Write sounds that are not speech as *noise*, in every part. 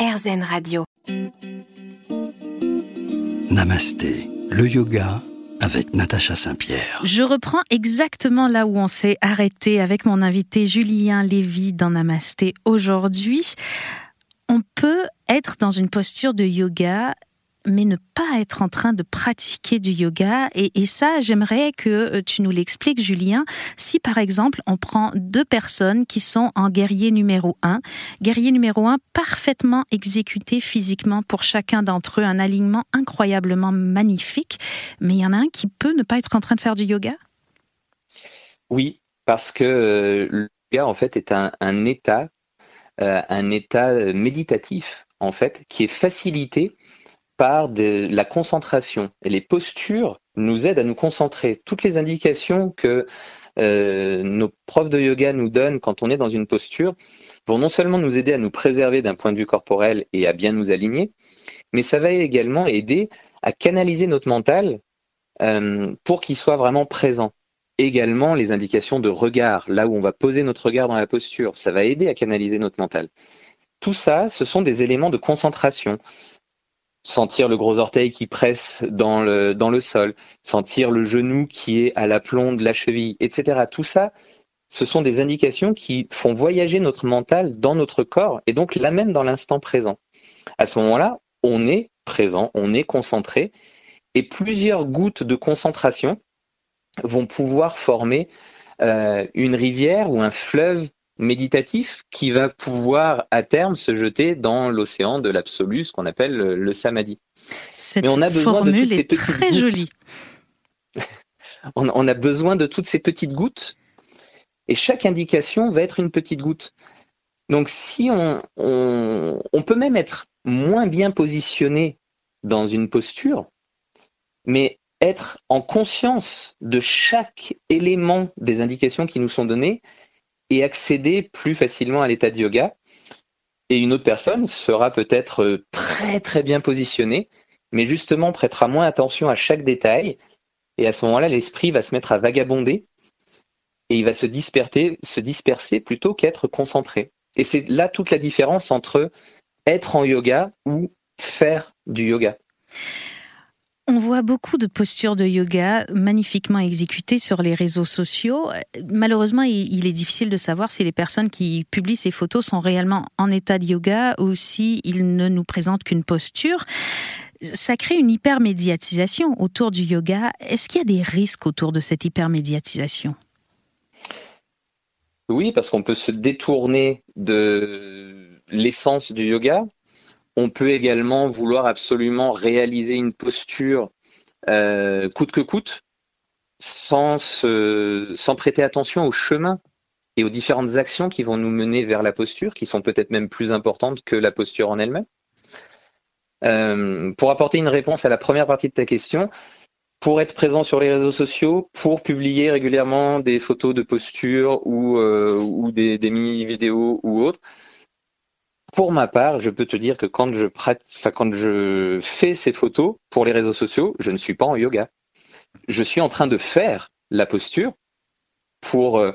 RZN Radio. Namasté, le yoga avec Natacha Saint-Pierre. Je reprends exactement là où on s'est arrêté avec mon invité Julien Lévy dans Namasté aujourd'hui. On peut être dans une posture de yoga mais ne pas être en train de pratiquer du yoga. Et, ça, j'aimerais que euh, tu nous l'expliques, Julien. Si par exemple, on prend deux personnes qui sont en guerrier numéro un, guerrier numéro un parfaitement exécuté physiquement pour chacun d'entre eux, un alignement incroyablement magnifique, mais il y en a un qui peut ne pas être en train de faire du yoga? Oui, parce que euh, le yoga, en fait, est un, état, euh, un état méditatif, en fait, qui est facilité par la concentration. Et les postures nous aident à nous concentrer. Toutes les indications que euh, nos profs de yoga nous donnent quand on est dans une posture vont non seulement nous aider à nous préserver d'un point de vue corporel et à bien nous aligner, mais ça va également aider à canaliser notre mental euh, pour qu'il soit vraiment présent. Également les indications de regard, là où on va poser notre regard dans la posture, ça va aider à canaliser notre mental. Tout ça, ce sont des éléments de concentration sentir le gros orteil qui presse dans le, dans le sol, sentir le genou qui est à l'aplomb de la cheville, etc. Tout ça, ce sont des indications qui font voyager notre mental dans notre corps et donc l'amènent dans l'instant présent. À ce moment-là, on est présent, on est concentré et plusieurs gouttes de concentration vont pouvoir former euh, une rivière ou un fleuve méditatif qui va pouvoir à terme se jeter dans l'océan de l'absolu, ce qu'on appelle le, samadhi. Cette Mais on a besoin de toutes ces petites très jolie. *laughs* on, a besoin de toutes ces petites gouttes et chaque indication va être une petite goutte. Donc si on, on peut même être moins bien positionné dans une posture, mais être en conscience de chaque élément des indications qui nous sont données et accéder plus facilement à l'état de yoga. Et une autre personne sera peut-être euh, très très bien positionnée, mais justement prêtera moins attention à chaque détail. Et à ce moment-là, l'esprit va se mettre à vagabonder et il va se disperser, se disperser plutôt qu'être concentré. Et c'est là toute la différence entre être en yoga ou faire du yoga. On voit beaucoup de postures de yoga magnifiquement exécutées sur les réseaux sociaux. Malheureusement, il est difficile de savoir si les personnes qui publient ces photos sont réellement en état de yoga ou si ne nous présentent qu'une posture. Ça crée une hypermédiatisation autour du yoga. Est-ce qu'il y a des risques autour de cette hypermédiatisation? Oui, parce qu'on peut se détourner de l'essence du yoga on peut également vouloir absolument réaliser une posture euh, coûte que coûte, sans, prêter attention au chemin et aux différentes actions qui vont nous mener vers la posture, qui sont peut-être même plus importantes que la posture en elle-même. Euh, pour apporter une réponse à la première partie de ta question, pour être présent sur les réseaux sociaux, pour publier régulièrement des photos de posture ou, euh, des, des mini-vidéos ou autres, pour ma part, je peux te dire que quand je, quand je fais ces photos pour les réseaux sociaux, je ne suis pas en yoga. Je suis en train de faire la posture pour, euh,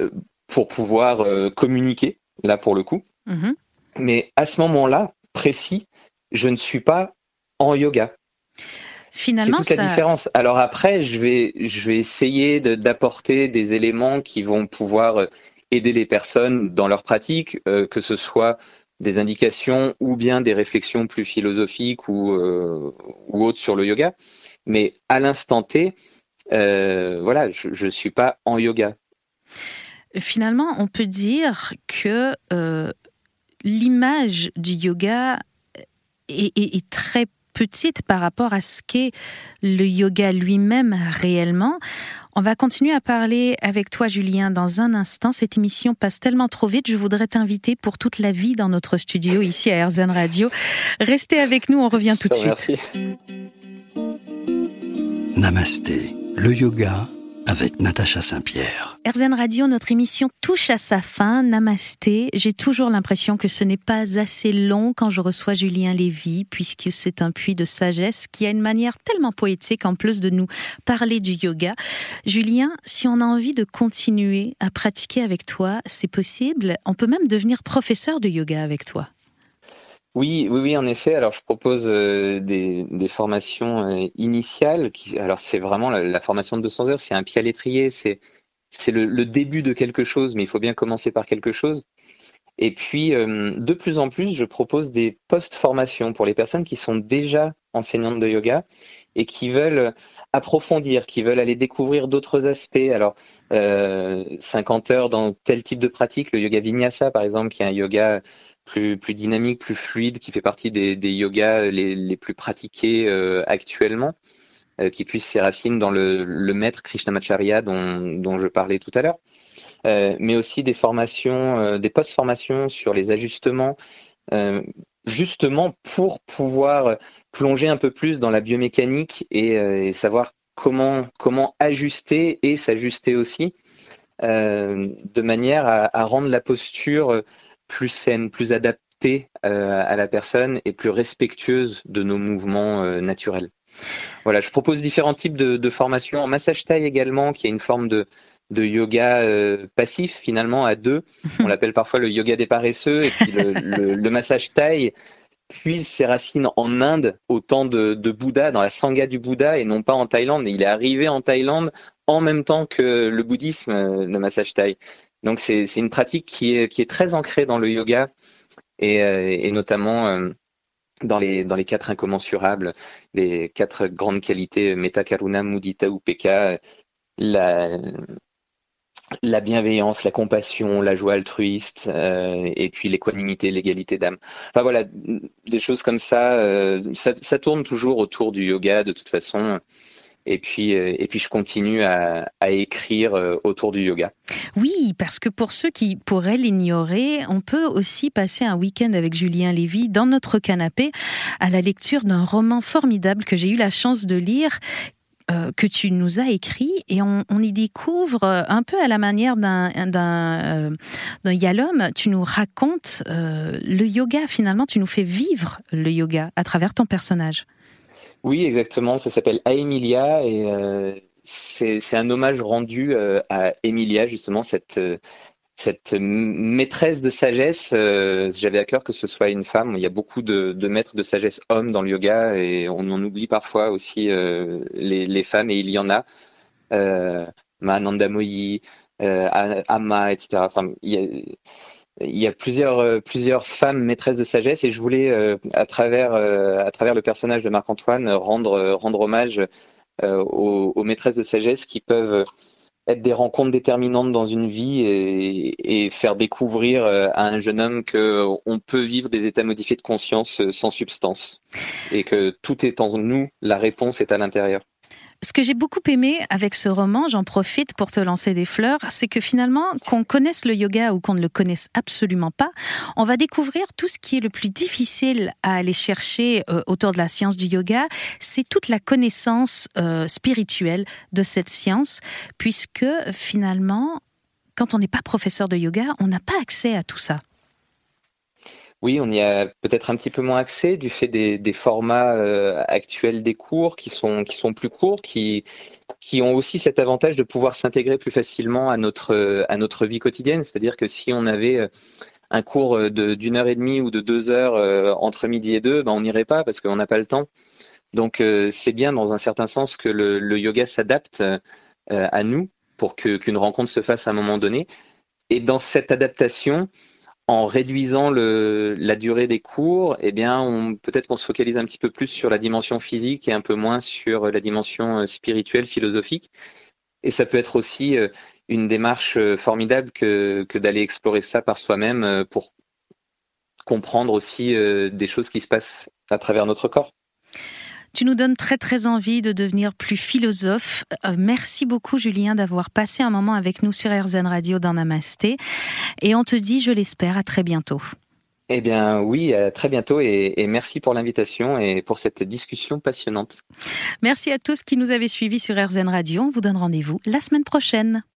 euh, pour pouvoir euh, communiquer, là pour le coup. Mm-hmm. Mais à ce moment-là, précis, je ne suis pas en yoga. Finalement, c'est toute la différence. Alors après, je vais, je vais essayer d'apporter des éléments qui vont pouvoir aider les personnes dans leur pratique, que ce soit des indications ou bien des réflexions plus philosophiques ou, euh, ou autres sur le yoga. Mais à l'instant T, euh, voilà, je ne suis pas en yoga. Finalement, on peut dire que euh, l'image du yoga est, est, très petite par rapport à ce qu'est le yoga lui-même réellement. On va continuer à parler avec toi, Julien, dans un instant. Cette émission passe tellement trop vite. Je voudrais t'inviter pour toute la vie dans notre studio ici à RZN Radio. Restez avec nous, on revient tout de suite. Namasté, le yoga avec Natacha Saint-Pierre. RZN Radio, notre émission touche à sa fin. Namasté. J'ai toujours l'impression que ce n'est pas assez long quand je reçois Julien Lévy, puisque c'est un puits de sagesse qui a une manière tellement poétique en plus de nous parler du yoga. Julien, si on a envie de continuer à pratiquer avec toi, c'est possible. On peut même devenir professeur de yoga avec toi. Oui, oui, oui, en effet. Alors, je propose des, formations initiales. Qui, alors, c'est vraiment la, formation de 200 heures. C'est un pied à l'étrier. C'est c'est le, début de quelque chose, mais il faut bien commencer par quelque chose. Et puis, euh, de plus en plus, je propose des post-formations pour les personnes qui sont déjà enseignantes de yoga et qui veulent approfondir, qui veulent aller découvrir d'autres aspects. Alors, euh, 50 heures dans tel type de pratique, le yoga vinyasa, par exemple, qui est un yoga plus, plus dynamique, plus fluide, qui fait partie des, des yogas les, les plus pratiqués euh, actuellement. Euh, qui puisse ses racines dans le, le maître Krishnamacharya dont, dont je parlais tout à l'heure, euh, mais aussi des formations, euh, des post-formations sur les ajustements, justement pour pouvoir plonger un peu plus dans la biomécanique et, et savoir comment, comment ajuster et s'ajuster aussi, de manière à, à, rendre la posture plus saine, plus adaptée à la personne et plus respectueuse de nos mouvements naturels. Voilà, je propose différents types de, formations. En massage taille également, qui est une forme de, yoga euh, passif finalement à deux. *laughs* On l'appelle parfois le yoga des paresseux. Et puis le, massage taille puise ses racines en Inde au temps de, Bouddha, dans la sangha du Bouddha et non pas en Thaïlande. Et il est arrivé en Thaïlande en même temps que le bouddhisme, euh, le massage taille. Donc c'est une pratique qui est, qui est très ancrée dans le yoga et, euh, notamment dans les, dans les quatre incommensurables, les quatre grandes qualités, Metta, Karuna, Mudita, Upeka, la, la bienveillance, la compassion, la joie altruiste, euh, et puis l'équanimité, l'égalité d'âme. Enfin voilà, des choses comme ça, euh, ça, ça, tourne toujours autour du yoga de toute façon. Et puis, euh, et puis je continue à, écrire euh, autour du yoga. Oui, parce que pour ceux qui pourraient l'ignorer, on peut aussi passer un week-end avec Julien Lévy dans notre canapé à la lecture d'un roman formidable que j'ai eu la chance de lire euh, que tu nous as écrit et on, y découvre un peu à la manière d'un d'un yalom, tu nous racontes le yoga finalement, tu nous fais vivre le yoga à travers ton personnage. Oui, exactement. Ça s'appelle A Emilia et euh, c'est un hommage rendu euh, à Emilia, justement, cette, euh, cette maîtresse de sagesse. J'avais à cœur que ce soit une femme. Il y a beaucoup de, de, maîtres de sagesse hommes dans le yoga et on en oublie parfois aussi les, les, femmes et il y en a. Euh, Mahananda Moyi, Amma, etc. Enfin, il y a, il y a plusieurs euh, plusieurs femmes maîtresses de sagesse et je voulais euh, à travers euh, à travers le personnage de Marc Antoine rendre rendre hommage aux, maîtresses de sagesse qui peuvent être des rencontres déterminantes dans une vie et, faire découvrir à un jeune homme que on peut vivre des états modifiés de conscience sans substance et que tout est en nous, la réponse est à l'intérieur. Ce que j'ai beaucoup aimé avec ce roman, j'en profite pour te lancer des fleurs, c'est que finalement, qu'on connaisse le yoga ou qu'on ne le connaisse absolument pas, on va découvrir tout ce qui est le plus difficile à aller chercher euh, autour de la science du yoga, c'est toute la connaissance euh, spirituelle de cette science, puisque finalement, quand on n'est pas professeur de yoga, on n'a pas accès à tout ça. Oui, on y a peut-être un petit peu moins accès du fait des, formats euh, actuels des cours qui sont, qui sont plus courts, qui, qui ont aussi cet avantage de pouvoir s'intégrer plus facilement à notre, à notre vie quotidienne. C'est-à-dire que si on avait euh, un cours d'une heure et demie ou de deux heures euh, entre midi et deux, ben on n'irait pas parce qu'on n'a pas le temps. Donc c'est bien dans un certain sens que le, le yoga s'adapte à nous pour qu'une rencontre se fasse à un moment donné. Et dans cette adaptation, en réduisant le, la durée des cours, eh bien, peut-être qu'on se focalise un petit peu plus sur la dimension physique et un peu moins sur la dimension euh, spirituelle, philosophique. Et ça peut être aussi euh, une démarche euh, formidable que, que d'aller explorer ça par soi-même pour comprendre aussi des choses qui se passent à travers notre corps. Tu nous donnes très très envie de devenir plus philosophe. Euh, merci beaucoup Julien d'avoir passé un moment avec nous sur RZN Radio dans Namasté. Et on te dit, je l'espère, à très bientôt. Eh bien oui, à très bientôt et, et merci pour l'invitation et pour cette discussion passionnante. Merci à tous qui nous avaient suivis sur RZN Radio. On vous donne rendez-vous la semaine prochaine.